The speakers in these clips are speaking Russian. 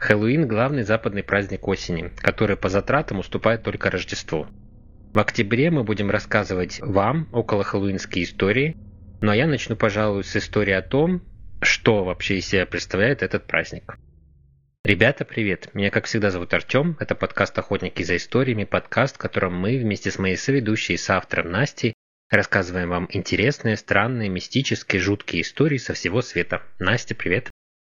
Хэллоуин – главный западный праздник осени, который по затратам уступает только Рождеству. В октябре мы будем рассказывать вам около хэллоуинские истории, ну а я начну, пожалуй, с истории о том, что вообще из себя представляет этот праздник. Ребята, привет! Меня, как всегда, зовут Артем. Это подкаст «Охотники за историями», подкаст, в котором мы вместе с моей соведущей и соавтором Настей рассказываем вам интересные, странные, мистические, жуткие истории со всего света. Настя, привет!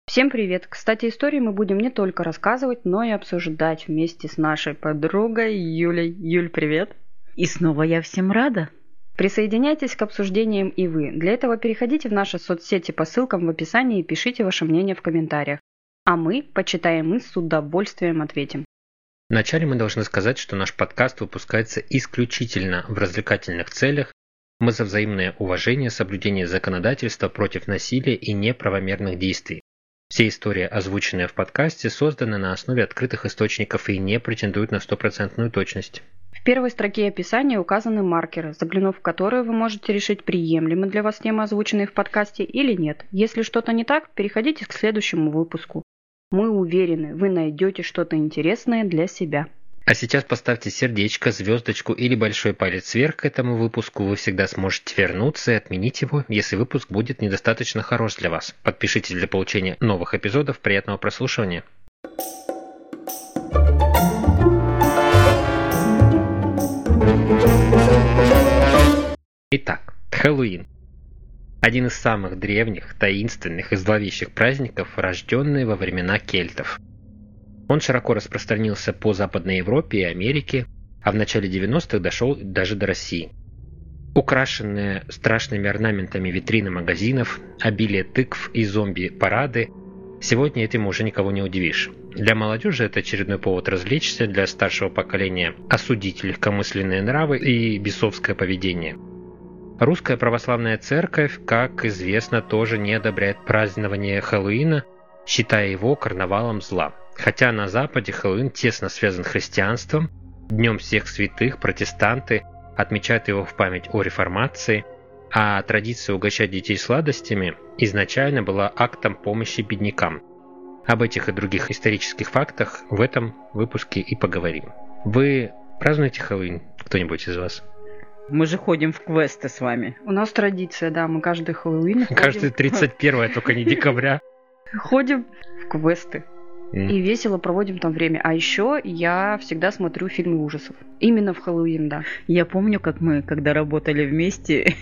Всем привет! Кстати, истории мы будем не только рассказывать, но и обсуждать вместе с нашей подругой Юлей. Юль, привет! И снова я всем рада! Присоединяйтесь к обсуждениям и вы. Для этого переходите в наши соцсети по ссылкам в описании и пишите ваше мнение в комментариях. А мы, почитаем и с удовольствием ответим. Вначале мы должны сказать, что наш подкаст выпускается исключительно в развлекательных целях. Мы за взаимное уважение, соблюдение законодательства против насилия и неправомерных действий. Все истории, озвученные в подкасте, созданы на основе открытых источников и не претендуют на стопроцентную точность. В первой строке описания указаны маркеры, заглянув в которые вы можете решить, приемлемы для вас темы, озвученные в подкасте, или нет. Если что-то не так, переходите к следующему выпуску. Мы уверены, вы найдете что-то интересное для себя. А сейчас поставьте сердечко, звездочку или большой палец вверх к этому выпуску. Вы всегда сможете вернуться и отменить его, если выпуск будет недостаточно хорош для вас. Подпишитесь для получения новых эпизодов. Приятного прослушивания. Итак, Хэллоуин. Один из самых древних, таинственных и зловещих праздников, рожденный во времена кельтов. Он широко распространился по Западной Европе и Америке, а в начале 90-х дошел даже до России. Украшенные страшными орнаментами витрины магазинов, обилие тыкв и зомби-парады, сегодня этим уже никого не удивишь. Для молодежи это очередной повод развлечься, для старшего поколения осудить легкомысленные нравы и бесовское поведение – Русская православная церковь, как известно, тоже не одобряет празднование Хэллоуина, считая его карнавалом зла. Хотя на Западе Хэллоуин тесно связан с христианством, Днем всех святых протестанты отмечают его в память о реформации, а традиция угощать детей сладостями изначально была актом помощи беднякам. Об этих и других исторических фактах в этом выпуске и поговорим. Вы празднуете Хэллоуин? Кто-нибудь из вас? Мы же ходим в квесты с вами. У нас традиция, да, мы каждый Хэллоуин Каждый 31 только не декабря. Ходим в квесты. И весело проводим там время. А еще я всегда смотрю фильмы ужасов. Именно в Хэллоуин, да. Я помню, как мы, когда работали вместе,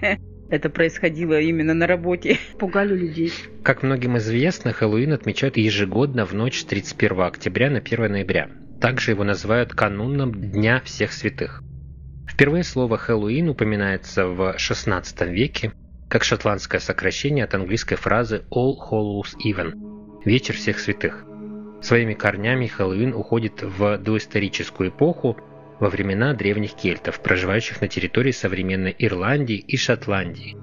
это происходило именно на работе. Пугали людей. Как многим известно, Хэллоуин отмечают ежегодно в ночь с 31 октября на 1 ноября. Также его называют кануном Дня всех святых. Впервые слово «Хэллоуин» упоминается в XVI веке как шотландское сокращение от английской фразы «All Hallows Even» – «Вечер всех святых». Своими корнями Хэллоуин уходит в доисторическую эпоху во времена древних кельтов, проживающих на территории современной Ирландии и Шотландии.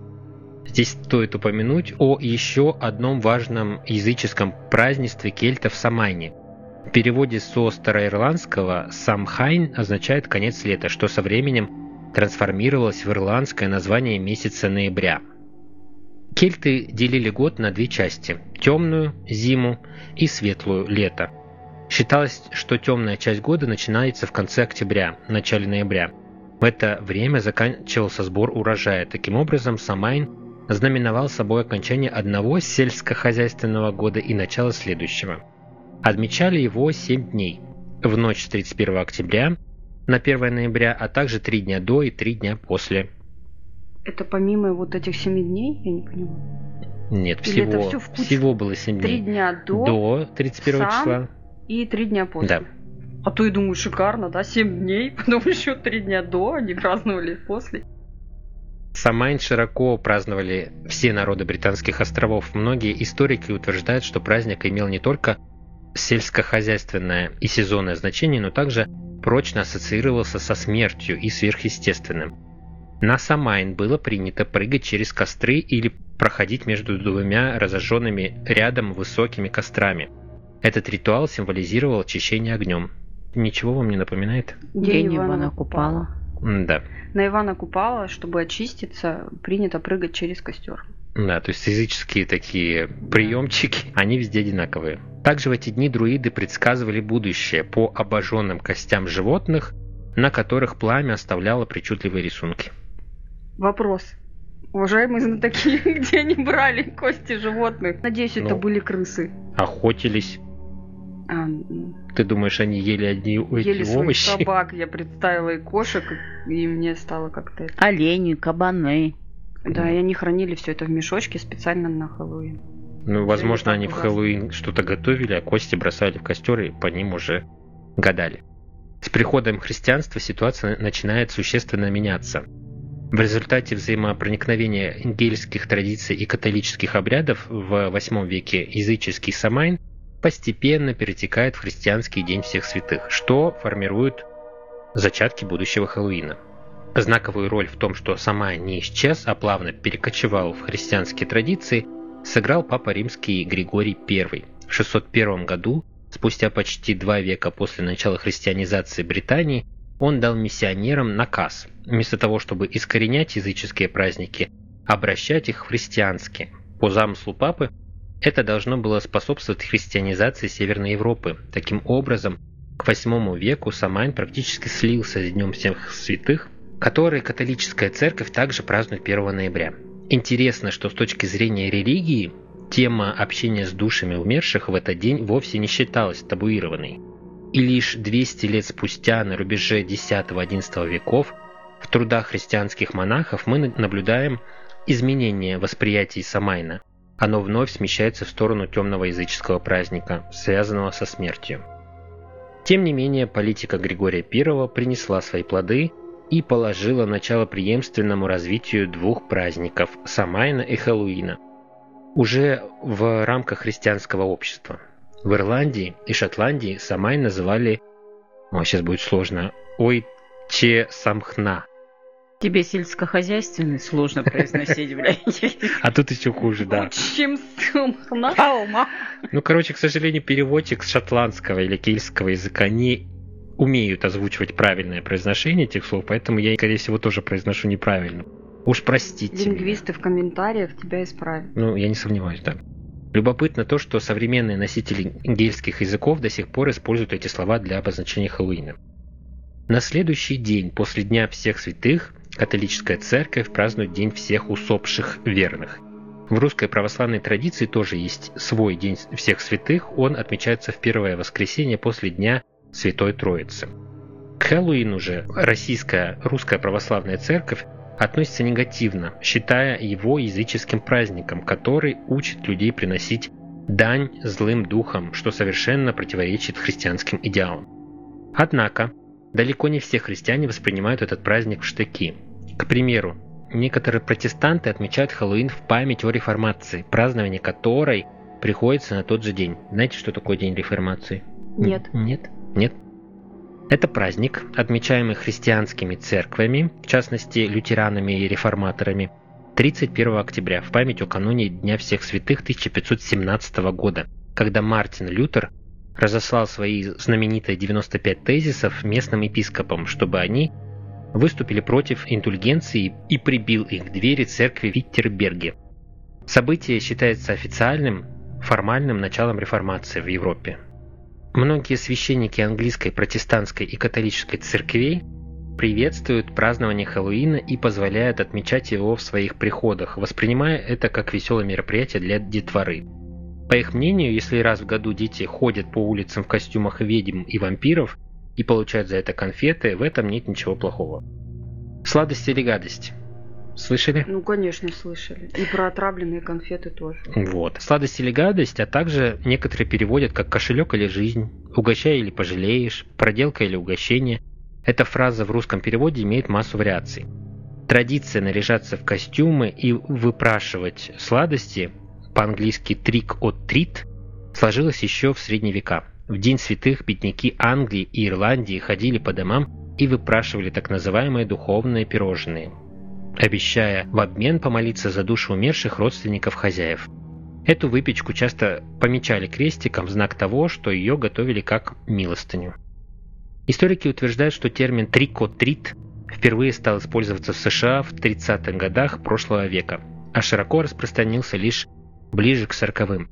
Здесь стоит упомянуть о еще одном важном языческом празднестве кельтов Самайне – в переводе со староирландского «самхайн» означает «конец лета», что со временем трансформировалось в ирландское название месяца ноября. Кельты делили год на две части – темную – зиму и светлую – лето. Считалось, что темная часть года начинается в конце октября, начале ноября. В это время заканчивался сбор урожая. Таким образом, Самайн знаменовал собой окончание одного сельскохозяйственного года и начало следующего – Отмечали его 7 дней. В ночь с 31 октября на 1 ноября, а также 3 дня до и 3 дня после. Это помимо вот этих 7 дней? Я не понимаю. Нет, Или всего, все всего было 7 дней. 3 дня до, до 31 сам числа. И 3 дня после. Да. А то я думаю, шикарно, да, 7 дней, потом еще 3 дня до, они праздновали после. Самайн широко праздновали все народы британских островов. Многие историки утверждают, что праздник имел не только сельскохозяйственное и сезонное значение, но также прочно ассоциировался со смертью и сверхъестественным. На Самайн было принято прыгать через костры или проходить между двумя разожженными рядом высокими кострами. Этот ритуал символизировал очищение огнем. Ничего вам не напоминает? День, День Ивана Купала. Да. На Ивана Купала, чтобы очиститься, принято прыгать через костер. Да, то есть языческие такие приемчики, они везде одинаковые. Также в эти дни друиды предсказывали будущее по обожженным костям животных, на которых пламя оставляло причудливые рисунки. Вопрос. Уважаемые знатоки, где они брали кости животных? Надеюсь, это Ну. были крысы. Охотились. А, Ты думаешь, они ели одни ели эти овощи? собак, я представила и кошек, и мне стало как-то... это- Олени, кабаны. Да, и они хранили все это в мешочке специально на Хэллоуин. Ну, возможно, они в. Хэллоуин что-то готовили, а кости бросали в костер и по ним уже гадали. С приходом христианства ситуация начинает существенно меняться. В результате взаимопроникновения ингельских традиций и католических обрядов в VIII веке языческий Самайн постепенно перетекает в христианский День всех святых, что формирует зачатки будущего Хэллоуина. Знаковую роль в том, что Самайн не исчез, а плавно перекочевал в христианские традиции, сыграл папа римский Григорий I. В 601 году, спустя почти два века после начала христианизации Британии, он дал миссионерам наказ, вместо того, чтобы искоренять языческие праздники, обращать их в христианские. По замыслу папы, это должно было способствовать христианизации Северной Европы. Таким образом, к VIII веку Самайн практически слился с Днем всех святых, который католическая церковь также празднует 1 ноября. Интересно, что с точки зрения религии, тема общения с душами умерших в этот день вовсе не считалась табуированной. И лишь 200 лет спустя, на рубеже X-XI веков, в трудах христианских монахов мы наблюдаем изменение восприятия Самайна. Оно вновь смещается в сторону темного языческого праздника, связанного со смертью. Тем не менее, политика Григория I принесла свои плоды и положила начало преемственному развитию двух праздников – Самайна и Хэллоуина. Уже в рамках христианского общества. В Ирландии и Шотландии Самайн называли, о, сейчас будет сложно, Ойче Самхна. Тебе сельскохозяйственный сложно произносить, блядь. А тут еще хуже, да. Чем сумхна? Алма. Ну, короче, к сожалению, переводчик с шотландского или кельтского языка не умеют озвучивать правильное произношение этих слов, поэтому я, скорее всего, тоже произношу неправильно. Уж простите. меня. Лингвисты в комментариях тебя исправят. Ну, я не сомневаюсь, да. Любопытно то, что современные носители ингельских языков до сих пор используют эти слова для обозначения Хэллоуина. На следующий день после Дня всех святых католическая церковь празднует День всех усопших верных. В русской православной традиции тоже есть свой День всех святых, он отмечается в первое воскресенье после Дня Святой Троицы. К Хэллоуину же российская русская православная церковь относится негативно, считая его языческим праздником, который учит людей приносить дань злым духам, что совершенно противоречит христианским идеалам. Однако, далеко не все христиане воспринимают этот праздник в штыки. К примеру, некоторые протестанты отмечают Хэллоуин в память о реформации, празднование которой приходится на тот же день. Знаете, что такое День реформации? Нет. Нет? Нет? Это праздник, отмечаемый христианскими церквями, в частности лютеранами и реформаторами, 31 октября в память о каноне Дня всех святых 1517 года, когда Мартин Лютер разослал свои знаменитые 95 тезисов местным епископам, чтобы они выступили против индульгенции и прибил их к двери церкви в Виттерберге. Событие считается официальным, формальным началом реформации в Европе. Многие священники английской, протестантской и католической церквей приветствуют празднование Хэллоуина и позволяют отмечать его в своих приходах, воспринимая это как веселое мероприятие для детворы. По их мнению, если раз в году дети ходят по улицам в костюмах ведьм и вампиров и получают за это конфеты, в этом нет ничего плохого. Сладость или гадость? Слышали? Ну, конечно, слышали. И про отравленные конфеты тоже. Вот. Сладость или гадость, а также некоторые переводят как кошелек или жизнь, угощай или пожалеешь, проделка или угощение. Эта фраза в русском переводе имеет массу вариаций. Традиция наряжаться в костюмы и выпрашивать сладости, по-английски trick or treat, сложилась еще в средние века. В День святых бедняки Англии и Ирландии ходили по домам и выпрашивали так называемые духовные пирожные, обещая в обмен помолиться за души умерших родственников хозяев. Эту выпечку часто помечали крестиком в знак того, что ее готовили как милостыню. Историки утверждают, что термин «трикотрит» впервые стал использоваться в США в 30-х годах прошлого века. а широко распространился лишь ближе к сороковым.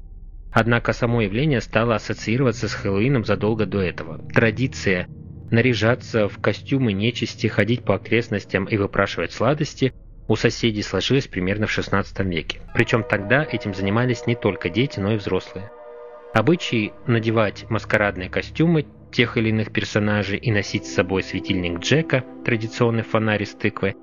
Однако само явление стало ассоциироваться с Хэллоуином задолго до этого. Традиция наряжаться в костюмы нечисти, ходить по окрестностям и выпрашивать сладости у соседей сложилась примерно в XVI веке. Причем тогда этим занимались не только дети, но и взрослые. Обычай надевать маскарадные костюмы тех или иных персонажей и носить с собой светильник Джека, традиционный фонарь из тыквы,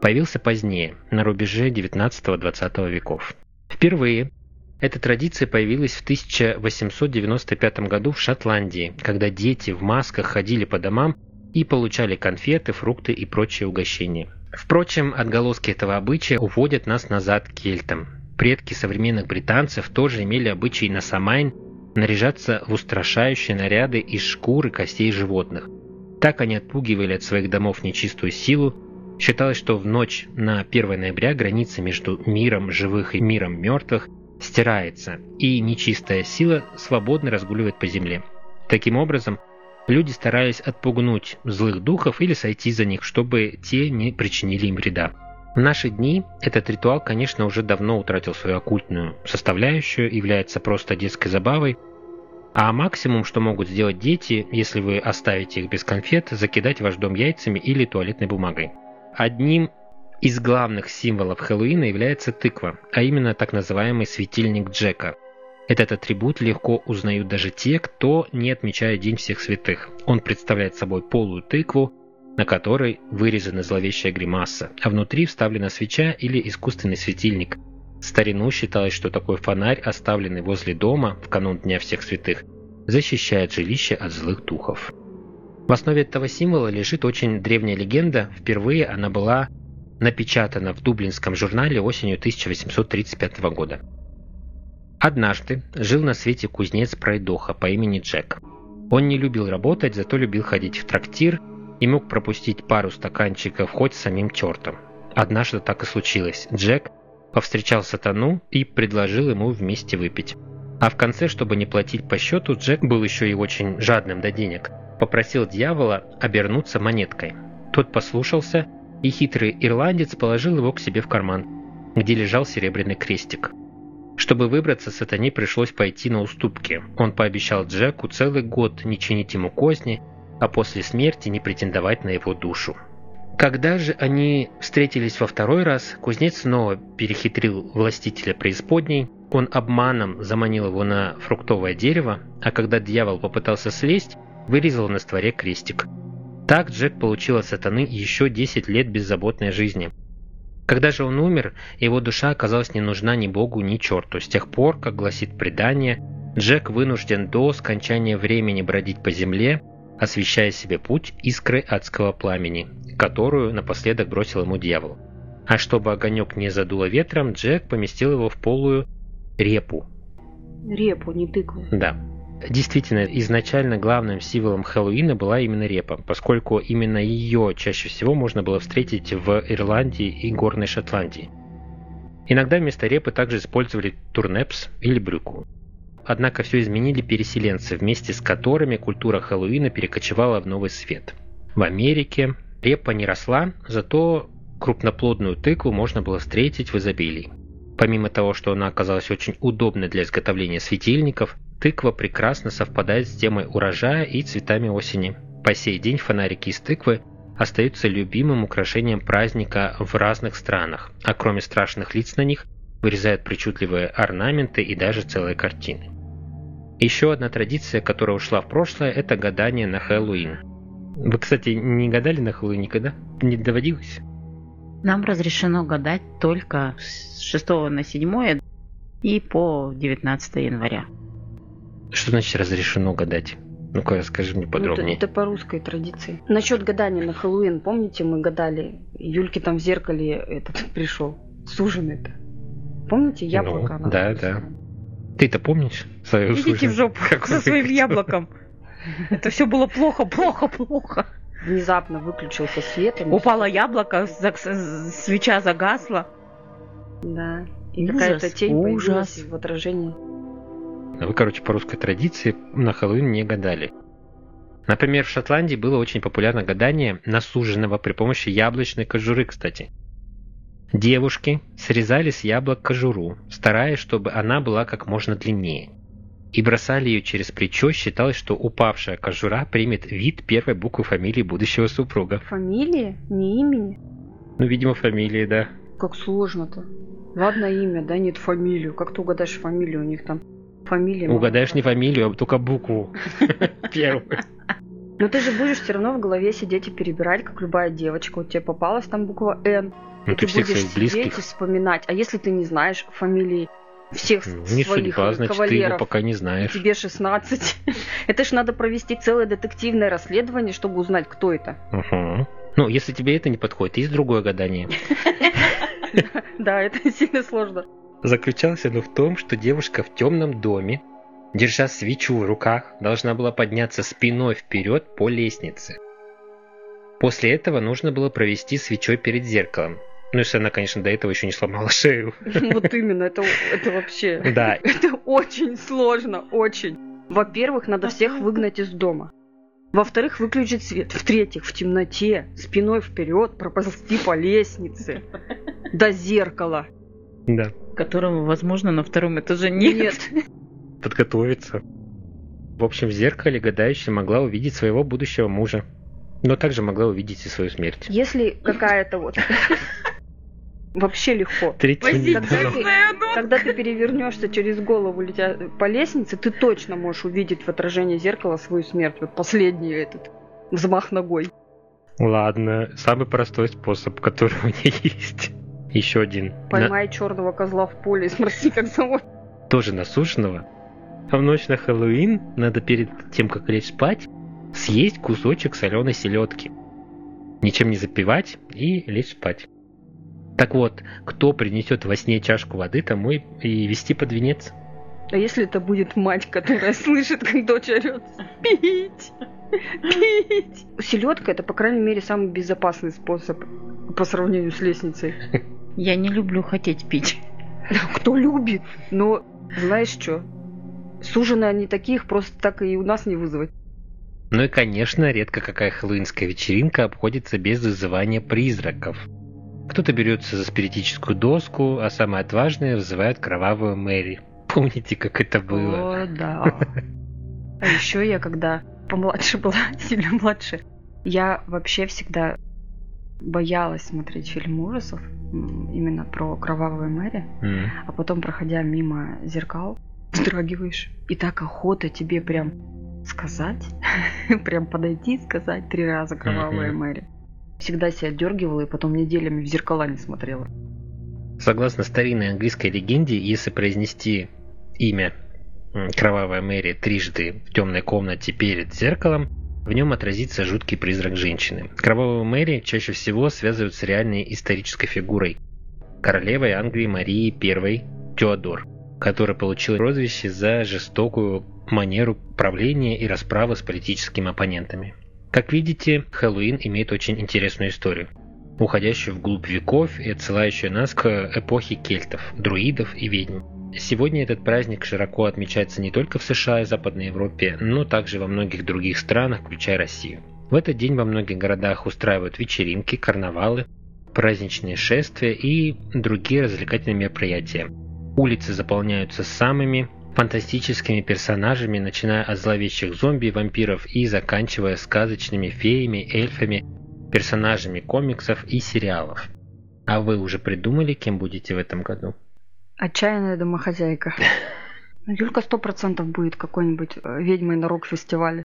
появился позднее, на рубеже 19-20 веков. Впервые эта традиция появилась в 1895 году в Шотландии, когда дети в масках ходили по домам и получали конфеты, фрукты и прочие угощения. Впрочем, отголоски этого обычая уводят нас назад к кельтам. Предки современных британцев тоже имели обычай на Самайн наряжаться в устрашающие наряды из шкур и костей животных. Так они отпугивали от своих домов нечистую силу. Считалось, что в ночь на 1 ноября граница между миром живых и миром мертвых стирается, и нечистая сила свободно разгуливает по земле. Таким образом, люди старались отпугнуть злых духов или сойти за них, чтобы те не причинили им вреда. В наши дни этот ритуал, конечно, уже давно утратил свою оккультную составляющую, является просто детской забавой, а максимум, что могут сделать дети, если вы оставите их без конфет, закидать ваш дом яйцами или туалетной бумагой. Одним из главных символов Хэллоуина является тыква, а именно так называемый светильник Джека. Этот атрибут легко узнают даже те, кто не отмечает День всех святых. Он представляет собой полую тыкву, на которой вырезана зловещая гримаса, а внутри вставлена свеча или искусственный светильник. В старину считалось, что такой фонарь, оставленный возле дома в канун Дня всех святых, защищает жилище от злых духов. В основе этого символа лежит очень древняя легенда. Впервые она была напечатана в Дублинском журнале осенью 1835 года. Однажды жил на свете кузнец Пройдоха по имени Джек. Он не любил работать, зато любил ходить в трактир и мог пропустить пару стаканчиков хоть самим чертом. Однажды так и случилось. Джек повстречал сатану и предложил ему вместе выпить. А в конце, чтобы не платить по счету, Джек был еще и очень жадным до денег. Попросил дьявола обернуться монеткой. Тот послушался и хитрый ирландец положил его к себе в карман, где лежал серебряный крестик. Чтобы выбраться, сатане пришлось пойти на уступки. Он пообещал Джеку целый год не чинить ему козни, а после смерти не претендовать на его душу. Когда же они встретились во второй раз, кузнец снова перехитрил властителя преисподней, он обманом заманил его на фруктовое дерево, а когда дьявол попытался слезть, вырезал на створе крестик – так Джек получил от сатаны еще 10 лет беззаботной жизни. Когда же он умер, его душа оказалась не нужна ни богу, ни черту. С тех пор, как гласит предание, Джек вынужден до скончания времени бродить по земле, освещая себе путь искры адского пламени, которую напоследок бросил ему дьявол. А чтобы огонек не задуло ветром, Джек поместил его в полую репу. Репу, не тыкву. Да. Действительно, изначально главным символом Хэллоуина была именно репа, поскольку именно ее чаще всего можно было встретить в Ирландии и Горной Шотландии. Иногда вместо репы также использовали турнепс или брюку. Однако все изменили переселенцы, вместе с которыми культура Хэллоуина перекочевала в новый свет. В Америке репа не росла, зато крупноплодную тыкву можно было встретить в изобилии. Помимо того, что она оказалась очень удобной для изготовления светильников, Тыква прекрасно совпадает с темой урожая и цветами осени. По сей день фонарики из тыквы остаются любимым украшением праздника в разных странах, а кроме страшных лиц на них, вырезают причудливые орнаменты и даже целые картины. Еще одна традиция, которая ушла в прошлое, это гадание на Хэллоуин. Вы, кстати, не гадали на Хэллоуин никогда? Не доводилось? Нам разрешено гадать только с 6 на 7 и по 19 января. Что значит разрешено гадать? Ну-ка, расскажи мне подробнее. Ну, это, это по русской традиции. Насчет гадания на Хэллоуин, помните, мы гадали, Юльке там в зеркале этот пришел, суженый-то. Помните, яблоко? Ну, да, да. Ты-то помнишь свою Идите в жопу со своим яблоком. Это все было плохо, плохо, плохо. Внезапно выключился свет. Упало яблоко, свеча загасла. Да. И какая-то тень ужас. в отражении. Вы, короче, по русской традиции на Хэллоуин не гадали. Например, в Шотландии было очень популярно гадание на суженого при помощи яблочной кожуры, кстати. Девушки срезали с яблок кожуру, стараясь, чтобы она была как можно длиннее. И бросали ее через плечо, считалось, что упавшая кожура примет вид первой буквы фамилии будущего супруга. Фамилии? Не имени? Ну, видимо, фамилии, да. Как сложно-то. Ладно имя, да, нет фамилию. Как ты угадаешь фамилию? У них там фамилия. Угадаешь не фамилию, а только букву первую. Но ты же будешь все равно в голове сидеть и перебирать, как любая девочка. У тебя попалась там буква Н. Ну, и ты ты всех будешь своих сидеть и близких. вспоминать. А если ты не знаешь фамилии всех Ну, Не своих судьба, значит, ты его кавалеров, пока не знаешь. тебе 16. Это ж надо провести целое детективное расследование, чтобы узнать, кто это. Угу. Ну, если тебе это не подходит, есть другое гадание. Да, это сильно сложно. Заключалось оно в том, что девушка в темном доме, держа свечу в руках, должна была подняться спиной вперед по лестнице. После этого нужно было провести свечой перед зеркалом. Ну, если она, конечно, до этого еще не сломала шею. Вот именно, это, это вообще... Да, Это очень сложно, очень. Во-первых, надо всех выгнать из дома. Во-вторых, выключить свет. В-третьих, в темноте, спиной вперед, проползти по лестнице до зеркала. да. Которого, возможно, на втором этаже нет. Нет. Подготовиться. В общем, в зеркале гадающая могла увидеть своего будущего мужа. Но также могла увидеть и свою смерть. Если какая-то вот... Вообще легко. Третий Когда ты, когда ты перевернешься через голову летя по лестнице, ты точно можешь увидеть в отражении зеркала свою смерть. Вот последний этот взмах ногой. Ладно, самый простой способ, который у меня есть. Еще один. На- Поймай черного козла в поле и спроси, как зовут. тоже насушенного. А в ночь на Хэллоуин надо перед тем, как лечь спать, съесть кусочек соленой селедки. Ничем не запивать и лечь спать. Так вот, кто принесет во сне чашку воды, тому и, и вести под венец. А если это будет мать, которая слышит, как дочь орет? Пить! Пить! Селедка это, по крайней мере, самый безопасный способ по сравнению с лестницей. Я не люблю хотеть пить. Кто любит? Но знаешь что? Сужены они таких просто так и у нас не вызвать. Ну и, конечно, редко какая хэллоуинская вечеринка обходится без вызывания призраков. Кто-то берется за спиритическую доску, а самые отважные вызывают кровавую Мэри. Помните, как это было? О, да. А еще я, когда помладше была, сильно младше, я вообще всегда боялась смотреть фильм ужасов именно про кровавую Мэри, М. а потом, проходя мимо зеркал, вздрагиваешь. И так охота тебе прям сказать, прям подойти и сказать три раза кровавая Мгм. Мэри. Всегда себя дергивала и потом неделями в зеркала не смотрела. Согласно старинной английской легенде, если произнести имя Кровавая Мэри трижды в темной комнате перед зеркалом, в нем отразится жуткий призрак женщины. Кровавую Мэри чаще всего связывают с реальной исторической фигурой – королевой Англии Марии I Теодор, которая получила прозвище за жестокую манеру правления и расправы с политическими оппонентами. Как видите, Хэллоуин имеет очень интересную историю уходящую вглубь веков и отсылающую нас к эпохе кельтов, друидов и ведьм. Сегодня этот праздник широко отмечается не только в США и Западной Европе, но также во многих других странах, включая Россию. В этот день во многих городах устраивают вечеринки, карнавалы, праздничные шествия и другие развлекательные мероприятия. Улицы заполняются самыми фантастическими персонажами, начиная от зловещих зомби и вампиров и заканчивая сказочными феями, эльфами, персонажами комиксов и сериалов. А вы уже придумали, кем будете в этом году? Отчаянная домохозяйка. Ну, Юлька сто процентов будет какой-нибудь э, ведьмой на рок-фестивале.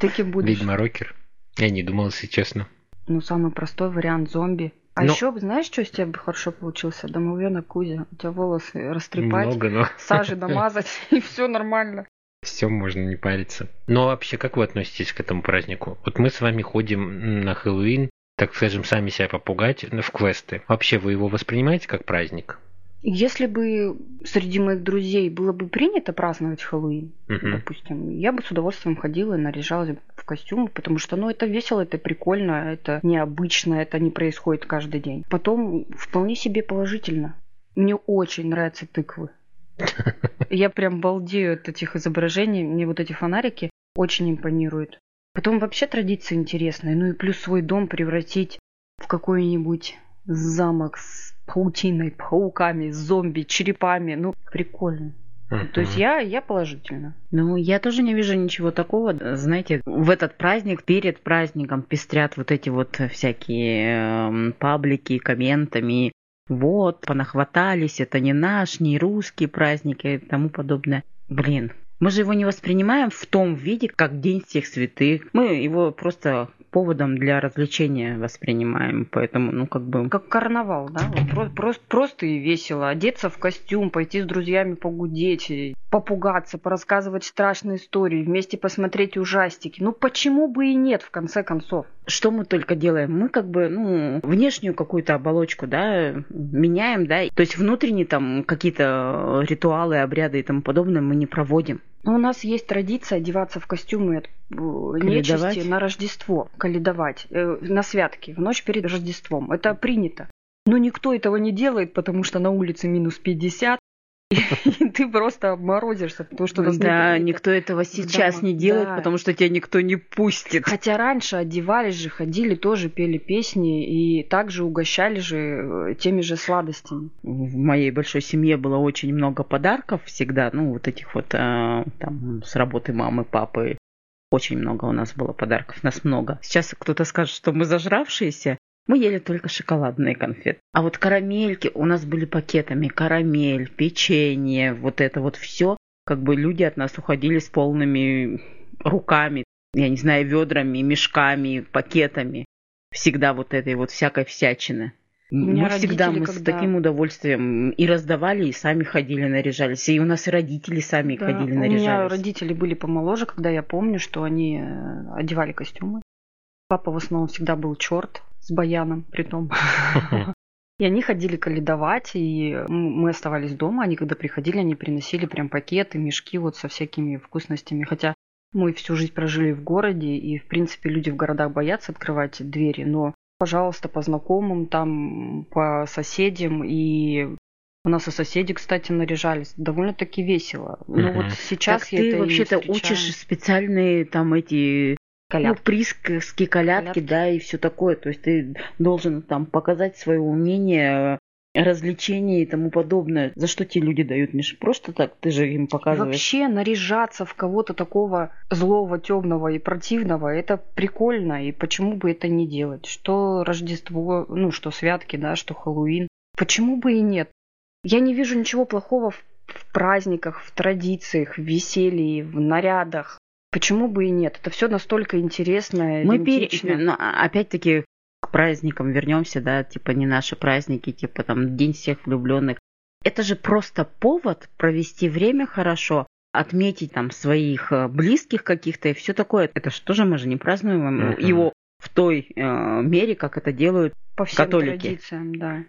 Ты кем будешь? Ведьма-рокер? Я не думал, если честно. Ну, самый простой вариант зомби. А Ну- еще, знаешь, что из тебя бы хорошо получился? Домовенок Кузя. У тебя волосы растрепать, Много, но сажи намазать, и все нормально. все можно не париться. Но вообще, как вы относитесь к этому празднику? Вот мы с вами ходим на Хэллоуин, так скажем, сами себя попугать в квесты. Вообще, вы его воспринимаете как праздник? Если бы среди моих друзей было бы принято праздновать Хэллоуин, Мгм. допустим, я бы с удовольствием ходила и наряжалась в костюмы, потому что, ну, это весело, это прикольно, это необычно, это не происходит каждый день. Потом вполне себе положительно. Мне очень нравятся тыквы. Я прям балдею от этих изображений. Мне вот эти фонарики очень импонируют. Потом вообще традиция интересная. Ну и плюс свой дом превратить в какой-нибудь замок с паутиной, пауками, зомби, черепами. Ну, прикольно. То есть я, я положительно. Ну, я тоже не вижу ничего такого. Знаете, в этот праздник, перед праздником пестрят вот эти вот всякие э, паблики комментами. Вот, понахватались, это не наш, не русский праздник и тому подобное. Блин, мы же его не воспринимаем в том виде, как День всех святых. Мы его просто поводом для развлечения воспринимаем, поэтому, ну, как бы... Как карнавал, да? Вот, просто, просто и весело. Одеться в костюм, пойти с друзьями погудеть, попугаться, порассказывать страшные истории, вместе посмотреть ужастики. Ну, почему бы и нет, в конце концов? Что мы только делаем? Мы как бы, ну, внешнюю какую-то оболочку, да, меняем, да, то есть внутренние там какие-то ритуалы, обряды и тому подобное мы не проводим. Но у нас есть традиция одеваться в костюмы от э, нечисти на Рождество, каледовать, э, на святки, в ночь перед Рождеством. Это принято. Но никто этого не делает, потому что на улице минус 50, и ты просто обморозишься, потому что Да, никто этого сейчас не делает, потому что тебя никто не пустит. Хотя раньше одевались же, ходили тоже, пели песни и также угощали же э, теми же сладостями. В моей большой семье было очень много подарков всегда, ну, вот этих вот а, там с работы мамы, папы. Очень много у нас было подарков, нас много. Сейчас кто-то скажет, что мы зажравшиеся, мы ели только шоколадные конфеты. А вот карамельки у нас были пакетами. Карамель, печенье, вот это вот все. Как бы люди от нас уходили с полными руками, я не знаю, ведрами, мешками, пакетами. Всегда вот этой вот всякой всячины. Мы всегда мы когда... с таким удовольствием и раздавали, и сами ходили, наряжались. И у нас и родители сами да, ходили, наряжались. У меня родители были помоложе, когда я помню, что они э, одевали костюмы. Папа в основном всегда был черт, с баяном при том. И они ходили каледовать, и мы оставались дома. Они, когда приходили, они приносили прям пакеты, мешки вот со всякими вкусностями. Хотя мы всю жизнь прожили в городе, и, в принципе, люди в городах боятся открывать двери. Но, пожалуйста, по знакомым, там, по соседям. И у нас и соседи, кстати, наряжались. Довольно-таки весело. Ну вот сейчас так я ты вообще-то учишь специальные там эти колядки. Ну, присказки, колядки, колядки, да, и все такое. То есть ты должен там показать свое умение развлечения и тому подобное. За что те люди дают? Не просто так, ты же им показываешь. Вообще наряжаться в кого-то такого злого, темного и противного, это прикольно. И почему бы это не делать? Что Рождество, ну, что святки, да, что Хэллоуин. Почему бы и нет? Я не вижу ничего плохого в, в праздниках, в традициях, в веселье, в нарядах. Почему бы и нет? Это все настолько интересно. Мы пере... Но, а, опять-таки к праздникам вернемся, да, типа не наши праздники, типа там День всех влюбленных. Это же просто повод провести время хорошо, отметить там своих э, близких каких-то и все такое. Это что же мы же не празднуем uh-huh. его в той э, мере, как это делают По всем католики. традициям, да.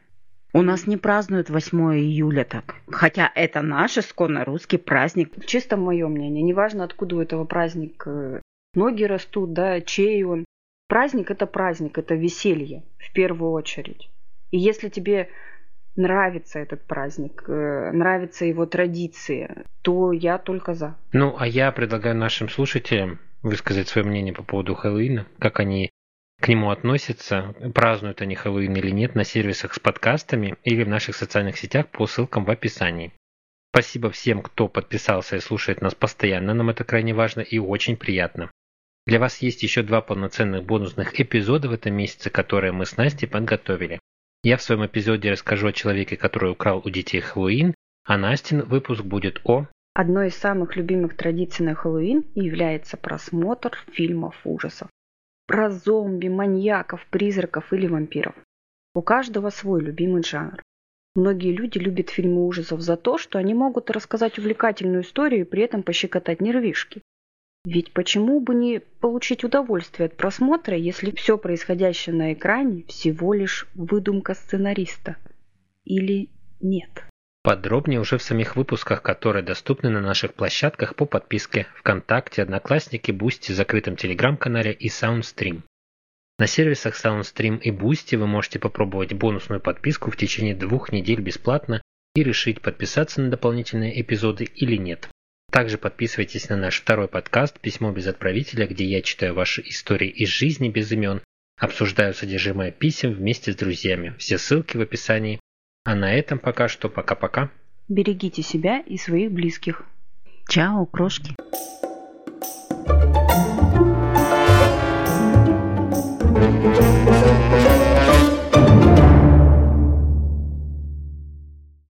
У нас не празднуют 8 июля так. Хотя это наш исконно русский праздник. Чисто мое мнение. Неважно, откуда у этого праздник ноги растут, да, чей он. Праздник – это праздник, это веселье в первую очередь. И если тебе нравится этот праздник, э, нравятся его традиции, то я только за. Ну, а я предлагаю нашим слушателям высказать свое мнение по поводу Хэллоуина, как они к нему относятся, празднуют они Хэллоуин или нет на сервисах с подкастами или в наших социальных сетях по ссылкам в описании. Спасибо всем, кто подписался и слушает нас постоянно, нам это крайне важно и очень приятно. Для вас есть еще два полноценных бонусных эпизода в этом месяце, которые мы с Настей подготовили. Я в своем эпизоде расскажу о человеке, который украл у детей Хэллоуин, а Настин выпуск будет о... Одной из самых любимых традиций на Хэллоуин является просмотр фильмов ужасов про зомби, маньяков, призраков или вампиров. У каждого свой любимый жанр. Многие люди любят фильмы ужасов за то, что они могут рассказать увлекательную историю и при этом пощекотать нервишки. Ведь почему бы не получить удовольствие от просмотра, если все происходящее на экране всего лишь выдумка сценариста? Или нет? Подробнее уже в самих выпусках, которые доступны на наших площадках по подписке ВКонтакте, Одноклассники, Boosty, закрытом Телеграм-канале и Soundstream. На сервисах Soundstream и Boosty вы можете попробовать бонусную подписку в течение двух недель бесплатно и решить, подписаться на дополнительные эпизоды или нет. Также подписывайтесь на наш второй подкаст «Письмо без отправителя», где я читаю ваши истории из жизни без имен, обсуждаю содержимое писем вместе с друзьями. Все ссылки в описании а на этом пока что пока-пока. Берегите себя и своих близких. Чао, крошки.